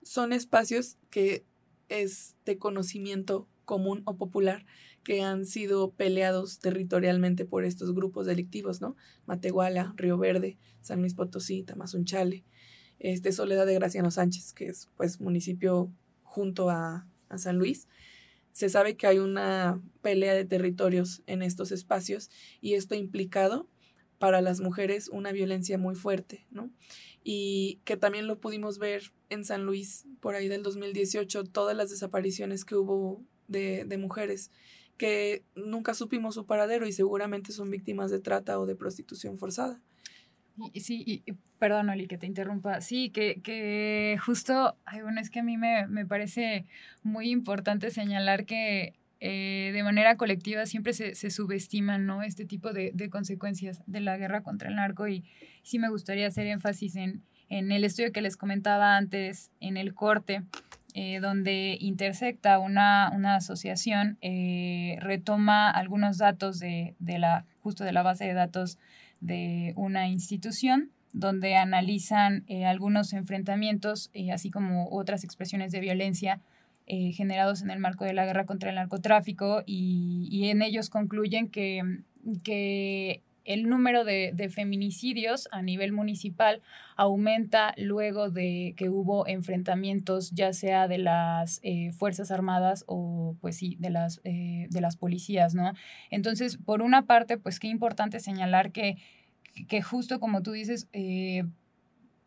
S7: son espacios que es de conocimiento común o popular que han sido peleados territorialmente por estos grupos delictivos, ¿no? Matehuala, Río Verde, San Luis Potosí, Tamazunchale, este Soledad de Graciano Sánchez, que es pues municipio junto a, a San Luis. Se sabe que hay una pelea de territorios en estos espacios y esto ha implicado para las mujeres una violencia muy fuerte, ¿no? Y que también lo pudimos ver en San Luis por ahí del 2018, todas las desapariciones que hubo de, de mujeres que nunca supimos su paradero y seguramente son víctimas de trata o de prostitución forzada.
S5: Sí, y, perdón, Oli, que te interrumpa. Sí, que, que justo, ay, bueno, es que a mí me, me parece muy importante señalar que eh, de manera colectiva siempre se, se subestiman ¿no? este tipo de, de, consecuencias de la guerra contra el narco y sí me gustaría hacer énfasis en, en el estudio que les comentaba antes, en el corte, eh, donde intersecta una, una asociación, eh, retoma algunos datos de, de, la, justo de la base de datos de una institución, donde analizan eh, algunos enfrentamientos, así como otras expresiones de violencia generados en el marco de la guerra contra el narcotráfico, y, y en ellos concluyen que, que el número de, de, feminicidios a nivel municipal aumenta luego de que hubo enfrentamientos ya sea de las eh, Fuerzas Armadas o pues sí, de las, eh, de las policías, ¿no? Entonces, por una parte, pues qué importante señalar que, que justo como tú dices, eh,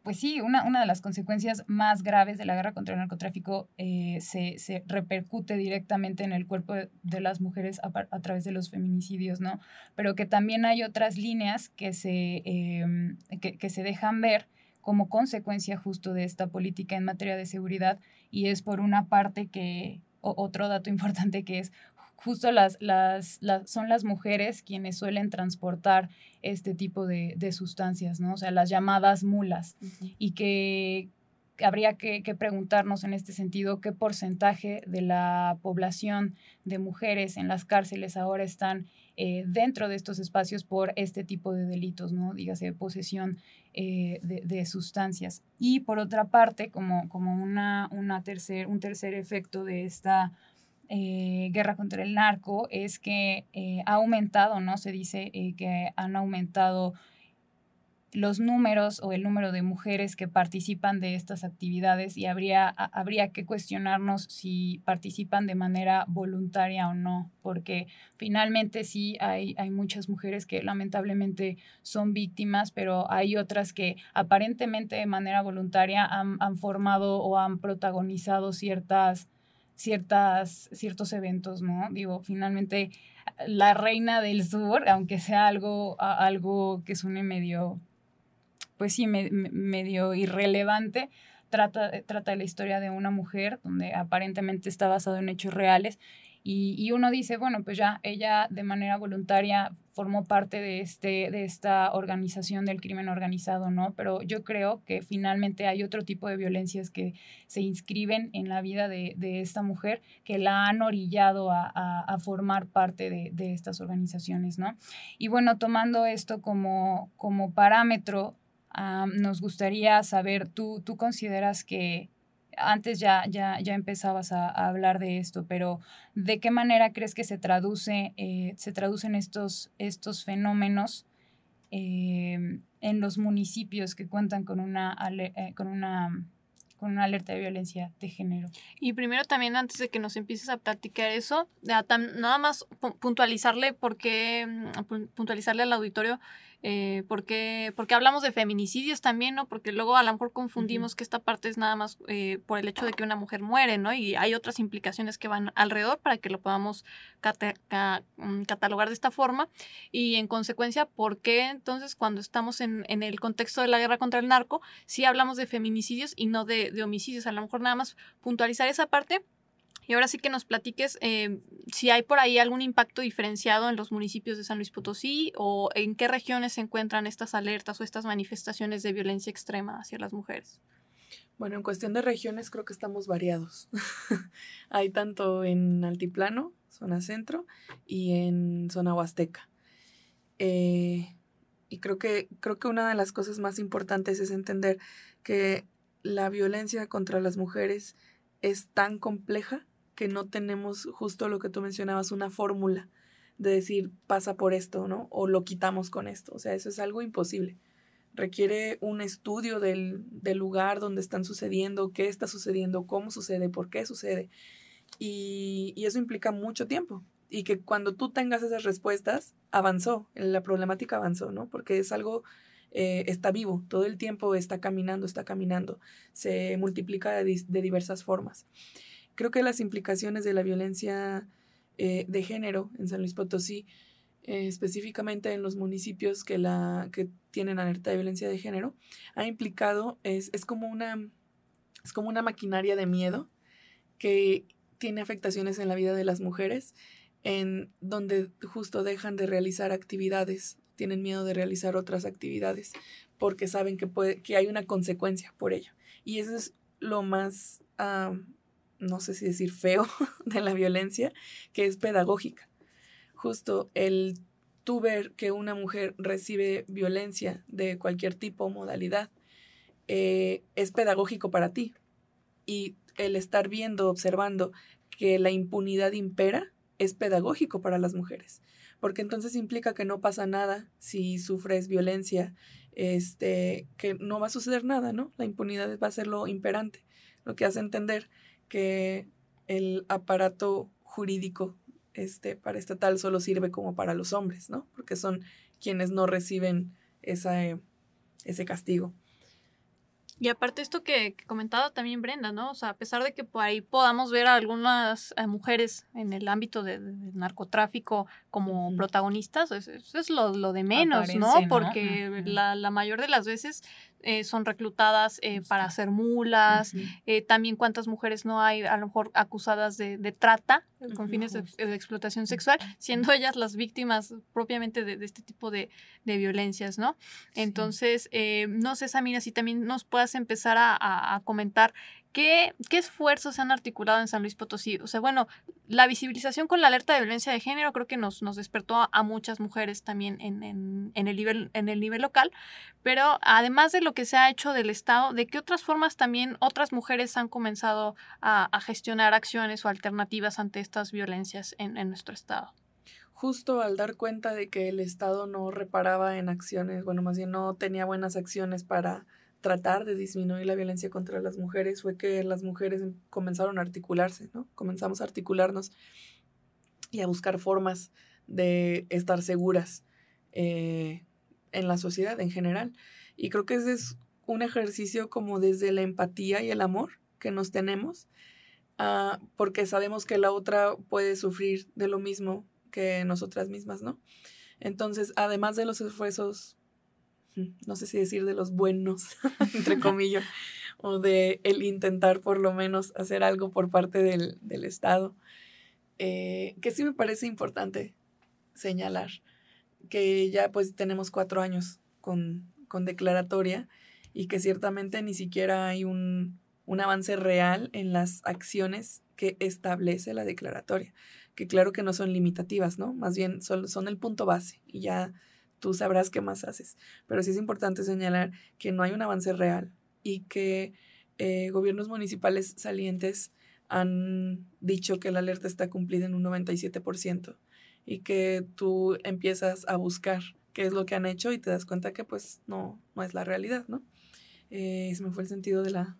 S5: pues sí, una, una de las consecuencias más graves de la guerra contra el narcotráfico eh, se, se, repercute directamente en el cuerpo de, las mujeres a, través de los feminicidios, ¿no? Pero que también hay otras líneas que se, eh, que, que se dejan ver como consecuencia justo de esta política en materia de seguridad y es por una parte que, otro dato importante que es justo las, las, las, son las mujeres quienes suelen transportar este tipo de, de sustancias, ¿no? O sea, las llamadas mulas. Uh -huh. Y que habría que, que, preguntarnos en este sentido qué porcentaje de la población de mujeres en las cárceles ahora están eh, dentro de estos espacios por este tipo de delitos, ¿no? Dígase, posesión eh, de, de, sustancias. Y por otra parte, como, como una, una tercer, un tercer efecto de esta eh, guerra contra el narco es que eh, ha aumentado, ¿no? Se dice eh, que han aumentado los números o el número de mujeres que participan de estas actividades y habría, habría que cuestionarnos si participan de manera voluntaria o no, porque finalmente sí hay, hay muchas mujeres que lamentablemente son víctimas, pero hay otras que aparentemente de manera voluntaria han, han formado o han protagonizado ciertas ciertas, ciertos eventos, ¿no? Digo, finalmente la reina del sur, aunque sea algo, algo que suene medio, pues sí, me, medio irrelevante, trata, trata la historia de una mujer donde aparentemente está basado en hechos reales y, y, uno dice, bueno, pues ya ella de manera voluntaria formó parte de, este, de esta organización del crimen organizado, ¿no? Pero yo creo que finalmente hay otro tipo de violencias que se inscriben en la vida de, de esta mujer que la han orillado a, a, formar parte de, de, estas organizaciones, ¿no? Y bueno, tomando esto como, como parámetro, um, nos gustaría saber, ¿tú, tú consideras que antes ya, ya, ya empezabas a, hablar de esto, pero ¿de qué manera crees que se traduce, eh, se traducen estos, estos fenómenos eh, en los municipios que cuentan con una, eh, con una con una alerta de violencia de género.
S6: Y primero también, antes de que nos empieces a platicar eso, nada más puntualizarle porque, mm, puntualizarle al auditorio eh, porque, porque hablamos de feminicidios también, ¿no? Porque luego a lo mejor confundimos uh -huh. que esta parte es nada más eh, por el hecho de que una mujer muere, ¿no? Y hay otras implicaciones que van alrededor para que lo podamos cata ca mm, catalogar de esta forma. Y en consecuencia, ¿por qué entonces cuando estamos en, en, el contexto de la guerra contra el narco, sí hablamos de feminicidios y no de, de homicidios? A lo mejor nada más puntualizar esa parte y ahora sí que nos platiques eh, si hay por ahí algún impacto diferenciado en los municipios de San Luis Potosí o en qué regiones se encuentran estas alertas o estas manifestaciones de violencia extrema hacia las mujeres.
S7: Bueno, en cuestión de regiones creo que estamos variados. hay tanto en Altiplano, zona centro, y en zona huasteca. Eh, y creo que, creo que una de las cosas más importantes es entender que la violencia contra las mujeres es tan compleja que no tenemos justo lo que tú mencionabas, una fórmula de decir pasa por esto, ¿no? O lo quitamos con esto. O sea, eso es algo imposible. Requiere un estudio del, del lugar donde están sucediendo, qué está sucediendo, cómo sucede, por qué sucede. Y, y eso implica mucho tiempo. Y que cuando tú tengas esas respuestas, avanzó, la problemática avanzó, ¿no? Porque es algo eh, está vivo, todo el tiempo está caminando, está caminando, se multiplica de, de diversas formas. Creo que las implicaciones de la violencia eh, de género en San Luis Potosí, eh, específicamente en los municipios que, la, que tienen alerta de violencia de género, ha implicado, es, es, como una, es como una maquinaria de miedo que tiene afectaciones en la vida de las mujeres, en donde justo dejan de realizar actividades, tienen miedo de realizar otras actividades, porque saben que, puede, que hay una consecuencia por ello. Y eso es lo más no sé si decir feo, de la violencia, que es pedagógica. Justo el tú ver que una mujer recibe violencia de cualquier tipo o modalidad eh, es pedagógico para ti. Y el estar viendo, observando que la impunidad impera es pedagógico para las mujeres. Porque entonces implica que no pasa nada si sufres violencia, este, que no va a suceder nada, ¿no? La impunidad va a ser lo imperante, lo que hace entender que el aparato jurídico este, para estatal solo sirve como para los hombres, ¿no? Porque son quienes no reciben esa, ese castigo.
S6: Y aparte esto que, comentaba también Brenda, ¿no? O sea, a pesar de que por ahí podamos ver a algunas eh, mujeres en el ámbito del narcotráfico como protagonistas, eso, es lo, lo, de menos, ¿no? Porque la, la, mayor de las veces eh, son reclutadas eh, para hacer mulas, eh, también cuántas mujeres no hay a lo mejor acusadas de, de trata con fines de, explotación sexual, siendo ellas las víctimas propiamente de, este tipo de, violencias, ¿no? Entonces, no sé, Samira, si también nos puedas empezar a, a comentar ¿Qué, esfuerzos se han articulado en San Luis Potosí? O sea, bueno, la visibilización con la alerta de violencia de género creo que nos, nos despertó a, muchas mujeres también en, el nivel, en el nivel local, pero además de lo que se ha hecho del Estado, ¿de qué otras formas también otras mujeres han comenzado a, gestionar acciones o alternativas ante estas violencias en, nuestro Estado?
S7: justo al dar cuenta de que el Estado no reparaba en acciones, bueno, más bien no tenía buenas acciones para tratar de disminuir la violencia contra las mujeres fue que las mujeres comenzaron a articularse, ¿no? Comenzamos a articularnos y a buscar formas de estar seguras eh, en la sociedad en general. Y creo que ese es un ejercicio como desde la empatía y el amor que nos tenemos, ah, porque sabemos que la otra puede sufrir de lo mismo que nosotras mismas, ¿no? Entonces, además de los esfuerzos no sé si decir de los buenos, entre comillas, o de el intentar por lo menos hacer algo por parte del, Estado, eh, que sí me parece importante señalar, que ya pues tenemos cuatro años con, con declaratoria y que ciertamente ni siquiera hay un, un avance real en las acciones que establece la declaratoria, que claro que no son limitativas, ¿no? Más bien son, son el punto base y ya tú sabrás qué más haces. Pero sí es importante señalar que no hay un avance real y que eh, gobiernos municipales salientes han dicho que la alerta está cumplida en un 97% y que tú empiezas a buscar qué es lo que han hecho y te das cuenta que pues no, no es la realidad, ¿no? Eh, ese me fue el sentido de la,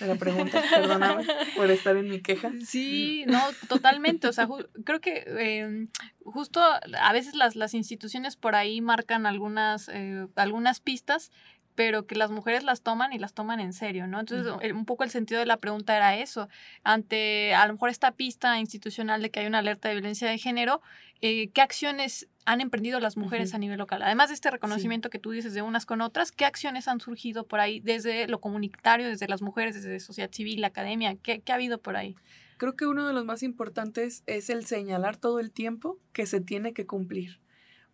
S7: de la pregunta, perdóname por estar en mi queja.
S6: Sí, no, totalmente. O sea, creo que em, justo a veces las, las instituciones por ahí marcan algunas, eh, algunas pistas pero que las mujeres las toman y las toman en serio, ¿no? Entonces, un poco el sentido de la pregunta era eso. Ante a lo mejor esta pista institucional de que hay una alerta de violencia de género, eh, ¿qué acciones han emprendido las mujeres a nivel local? Además de este reconocimiento que tú dices de unas con otras, ¿qué acciones han surgido por ahí desde lo comunitario, desde las mujeres, desde sociedad civil, la academia? ¿Qué, qué ha habido por ahí?
S7: Creo que uno de los más importantes es el señalar todo el tiempo que se tiene que cumplir.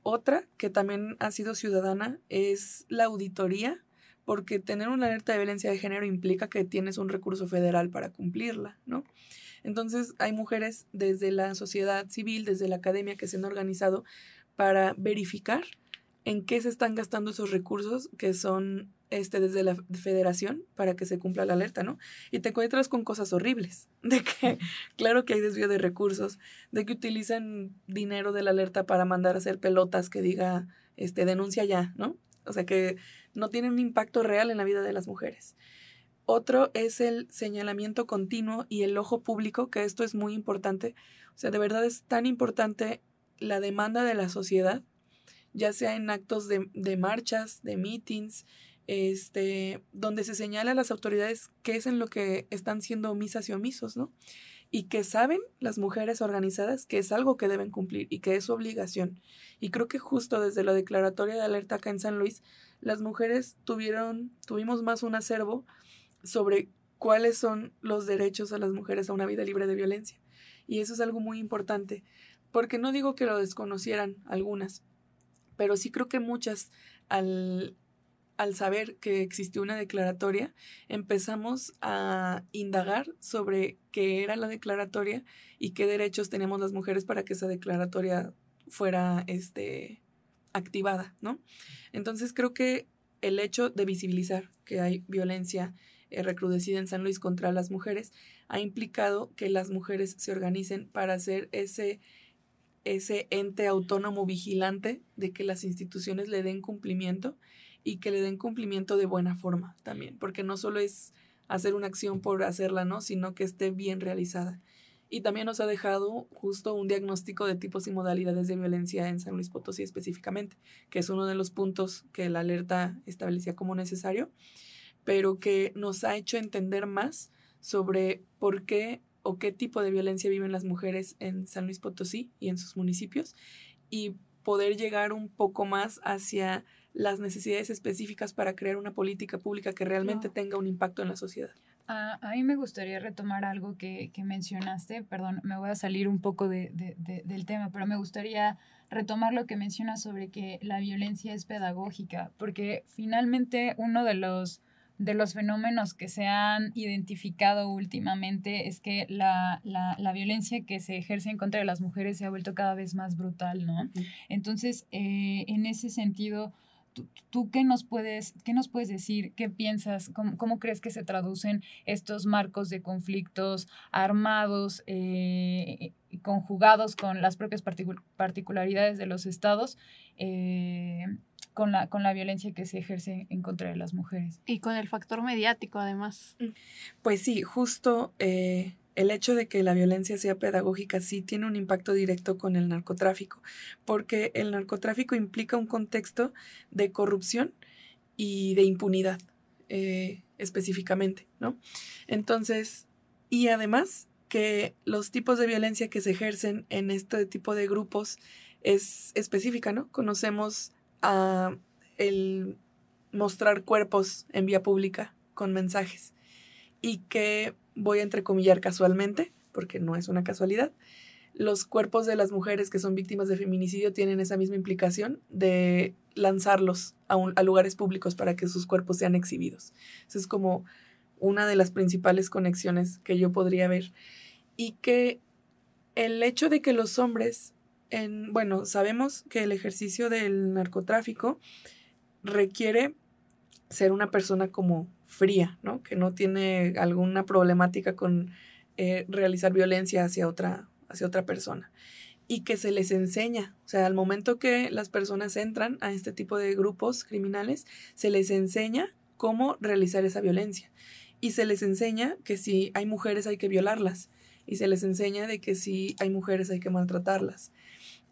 S7: Otra, que también ha sido ciudadana, es la auditoría, porque tener una alerta de violencia de género implica que tienes un recurso federal para cumplirla, ¿no? Entonces, hay mujeres desde la sociedad civil, desde la academia, que se han organizado para verificar en qué se están gastando esos recursos que son este, desde la federación para que se cumpla la alerta, ¿no? Y te encuentras con cosas horribles, de que claro que hay desvío de recursos, de que utilizan dinero de la alerta para mandar a hacer pelotas que diga, este, denuncia ya, ¿no? O sea que no tienen un impacto real en la vida de las mujeres. Otro es el señalamiento continuo y el ojo público, que esto es muy importante. O sea, de verdad es tan importante la demanda de la sociedad, ya sea en actos de, de marchas, de meetings, este, donde se señala a las autoridades qué es en lo que están siendo omisas y omisos, ¿no? Y que saben las mujeres organizadas que es algo que deben cumplir y que es su obligación. Y creo que justo desde la declaratoria de alerta acá en San Luis, las mujeres tuvieron, tuvimos más un acervo sobre cuáles son los derechos a las mujeres a una vida libre de violencia. Y eso es algo muy importante, porque no digo que lo desconocieran algunas, pero sí creo que muchas al, al saber que existió una declaratoria, empezamos a indagar sobre qué era la declaratoria y qué derechos tenemos las mujeres para que esa declaratoria fuera este, activada, ¿no? Entonces creo que el hecho de visibilizar que hay violencia eh, recrudecida en San Luis contra las mujeres ha implicado que las mujeres se organicen para hacer ese, ese ente autónomo vigilante de que las instituciones le den cumplimiento y que le den cumplimiento de buena forma también, porque no solo es hacer una acción por hacerla, ¿no? sino que esté bien realizada. Y también nos ha dejado justo un diagnóstico de tipos y modalidades de violencia en San Luis Potosí específicamente, que es uno de los puntos que la alerta establecía como necesario pero que nos ha hecho entender más sobre por qué o qué tipo de violencia viven las mujeres en San Luis Potosí y en sus municipios y poder llegar un poco más hacia las necesidades específicas para crear una política pública que realmente tenga un impacto en la sociedad.
S5: A, a, mí me gustaría retomar algo que, que, mencionaste, perdón, me voy a salir un poco de, de, de, del tema, pero me gustaría retomar lo que mencionas sobre que la violencia es pedagógica, porque finalmente uno de los de los fenómenos que se han identificado últimamente es que la, la, la, violencia que se ejerce en contra de las mujeres se ha vuelto cada vez más brutal, ¿no? Entonces, eh, en ese sentido, ¿tú, tú qué, nos puedes, qué nos puedes decir? ¿Qué piensas? ¿Cómo, cómo crees que se traducen estos marcos de conflictos armados, eh, conjugados con las propias particularidades de los estados? Eh, con la, con la violencia que se ejerce en contra de las mujeres.
S6: Y con el factor mediático, además.
S7: Mm. Pues sí, justo eh, el hecho de que la violencia sea pedagógica sí tiene un impacto directo con el narcotráfico, porque el narcotráfico implica un contexto de corrupción y de impunidad eh, específicamente, ¿no? Entonces, y además que los tipos de violencia que se ejercen en este tipo de grupos es específica, ¿no? Conocemos a el mostrar cuerpos en vía pública con mensajes y que voy a entrecomillar casualmente, porque no es una casualidad, los cuerpos de las mujeres que son víctimas de feminicidio tienen esa misma implicación de lanzarlos a, a lugares públicos para que sus cuerpos sean exhibidos. Esa es como una de las principales conexiones que yo podría ver. Y que el hecho de que los hombres bueno, sabemos que el ejercicio del narcotráfico requiere ser una persona como fría, ¿no? Que no tiene alguna problemática con eh, realizar violencia hacia otra, hacia otra persona. Y que se les enseña, o sea, al momento que las personas entran a este tipo de grupos criminales, se les enseña cómo realizar esa violencia. Y se les enseña que si hay mujeres hay que violarlas. Y se les enseña de que si hay mujeres hay que maltratarlas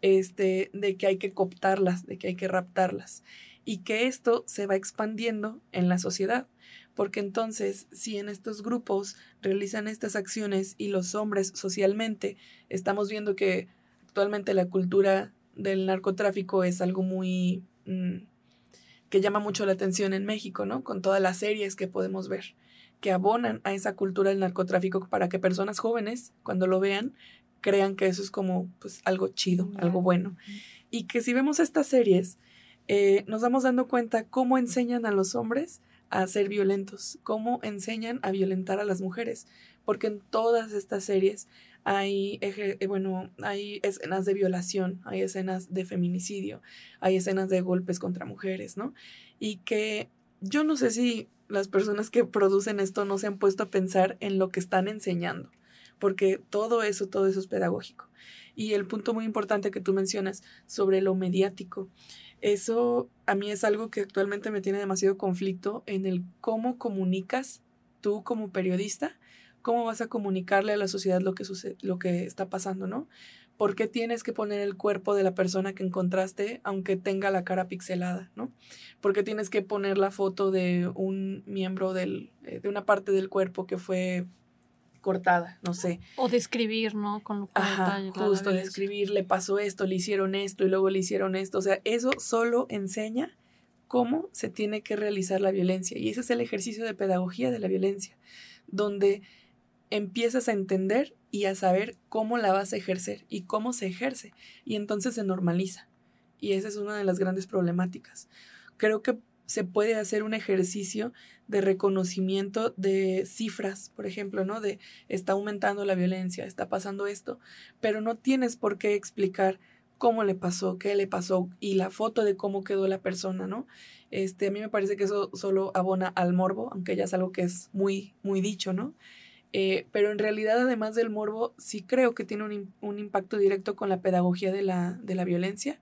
S7: este, de que hay que cooptarlas, de que hay que raptarlas, y que esto se va expandiendo en la sociedad, porque entonces si en estos grupos realizan estas acciones y los hombres socialmente estamos viendo que actualmente la cultura del narcotráfico es algo muy mm, que llama mucho la atención en México, ¿no? Con todas las series que podemos ver que abonan a esa cultura del narcotráfico para que personas jóvenes, cuando lo vean, crean que eso es como pues algo chido, algo bueno. Y que si vemos estas series, eh, nos vamos dando cuenta cómo enseñan a los hombres a ser violentos, cómo enseñan a violentar a las mujeres, porque en todas estas series hay, eh, bueno, hay escenas de violación, hay escenas de feminicidio, hay escenas de golpes contra mujeres, ¿no? Y que yo no sé si las personas que producen esto no se han puesto a pensar en lo que están enseñando, porque todo eso, todo eso es pedagógico. Y el punto muy importante que tú mencionas sobre lo mediático, eso a mí es algo que actualmente me tiene demasiado conflicto en el cómo comunicas tú como periodista, cómo vas a comunicarle a la sociedad lo que, sucede, lo que está pasando, ¿no? ¿Por qué tienes que poner el cuerpo de la persona que encontraste aunque tenga la cara pixelada, ¿no? ¿Por qué tienes que poner la foto de un miembro del, eh, de una parte del cuerpo que fue cortada, no sé.
S6: O describir, ¿no? Con lo
S7: Ajá, justo describir, le pasó esto, le hicieron esto y luego le hicieron esto. O sea, eso solo enseña cómo se tiene que realizar la violencia. Y ese es el ejercicio de pedagogía de la violencia, donde empiezas a entender y a saber cómo la vas a ejercer y cómo se ejerce. Y entonces se normaliza. Y esa es una de las grandes problemáticas. Creo que se puede hacer un ejercicio de reconocimiento de cifras, por ejemplo, ¿no? De está aumentando la violencia, está pasando esto, pero no tienes por qué explicar cómo le pasó, qué le pasó y la foto de cómo quedó la persona, ¿no? Este, a mí me parece que eso solo abona al morbo, aunque ya es algo que es muy, muy dicho, ¿no? Eh, pero en realidad, además del morbo, sí creo que tiene un, un impacto directo con la pedagogía de la, de la violencia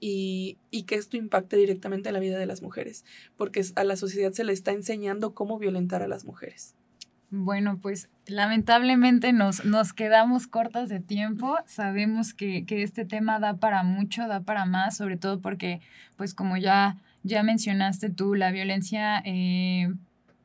S7: y, y, que esto impacte directamente en la vida de las mujeres, porque a la sociedad se le está enseñando cómo violentar a las mujeres.
S5: Bueno, pues lamentablemente nos, nos quedamos cortas de tiempo. Sabemos que, que, este tema da para mucho, da para más, sobre todo porque, pues como ya, ya mencionaste tú, la violencia eh,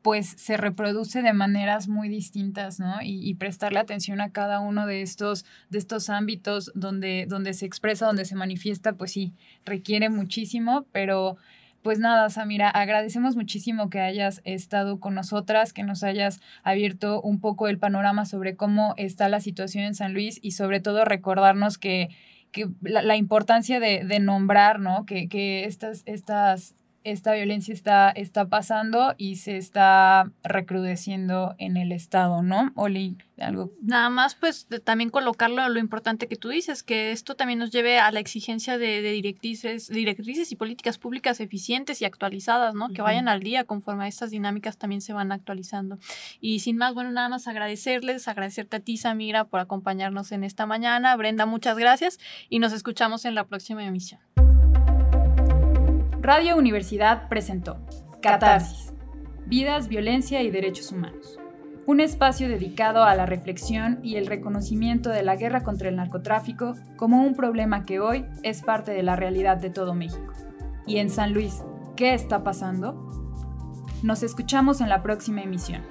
S5: pues se reproduce de maneras muy distintas, ¿no? Y, prestarle atención a cada uno de estos, de estos ámbitos donde, donde se expresa, donde se manifiesta, pues sí, requiere muchísimo, pero pues nada, Samira, agradecemos muchísimo que hayas estado con nosotras, que nos hayas abierto un poco el panorama sobre cómo está la situación en San Luis y sobre todo recordarnos que, que la, importancia de, de, nombrar, ¿no? Que, que estas, estas esta violencia está, está pasando y se está recrudeciendo en el Estado, ¿no? Oli, algo.
S6: Nada más, pues también colocarlo lo importante que tú dices, que esto también nos lleve a la exigencia de, directrices, directrices y políticas públicas eficientes y actualizadas, ¿no? Que vayan al día conforme a estas dinámicas también se van actualizando. Y sin más, bueno, nada más agradecerles, agradecerte a ti, Samira, por acompañarnos en esta mañana. Brenda, muchas gracias y nos escuchamos en la próxima emisión.
S5: Radio Universidad presentó Catarsis, Vidas, Violencia y Derechos Humanos, un espacio dedicado a la reflexión y el reconocimiento de la guerra contra el narcotráfico como un problema que hoy es parte de la realidad de todo México. Y en San Luis, ¿qué está pasando? Nos escuchamos en la próxima emisión.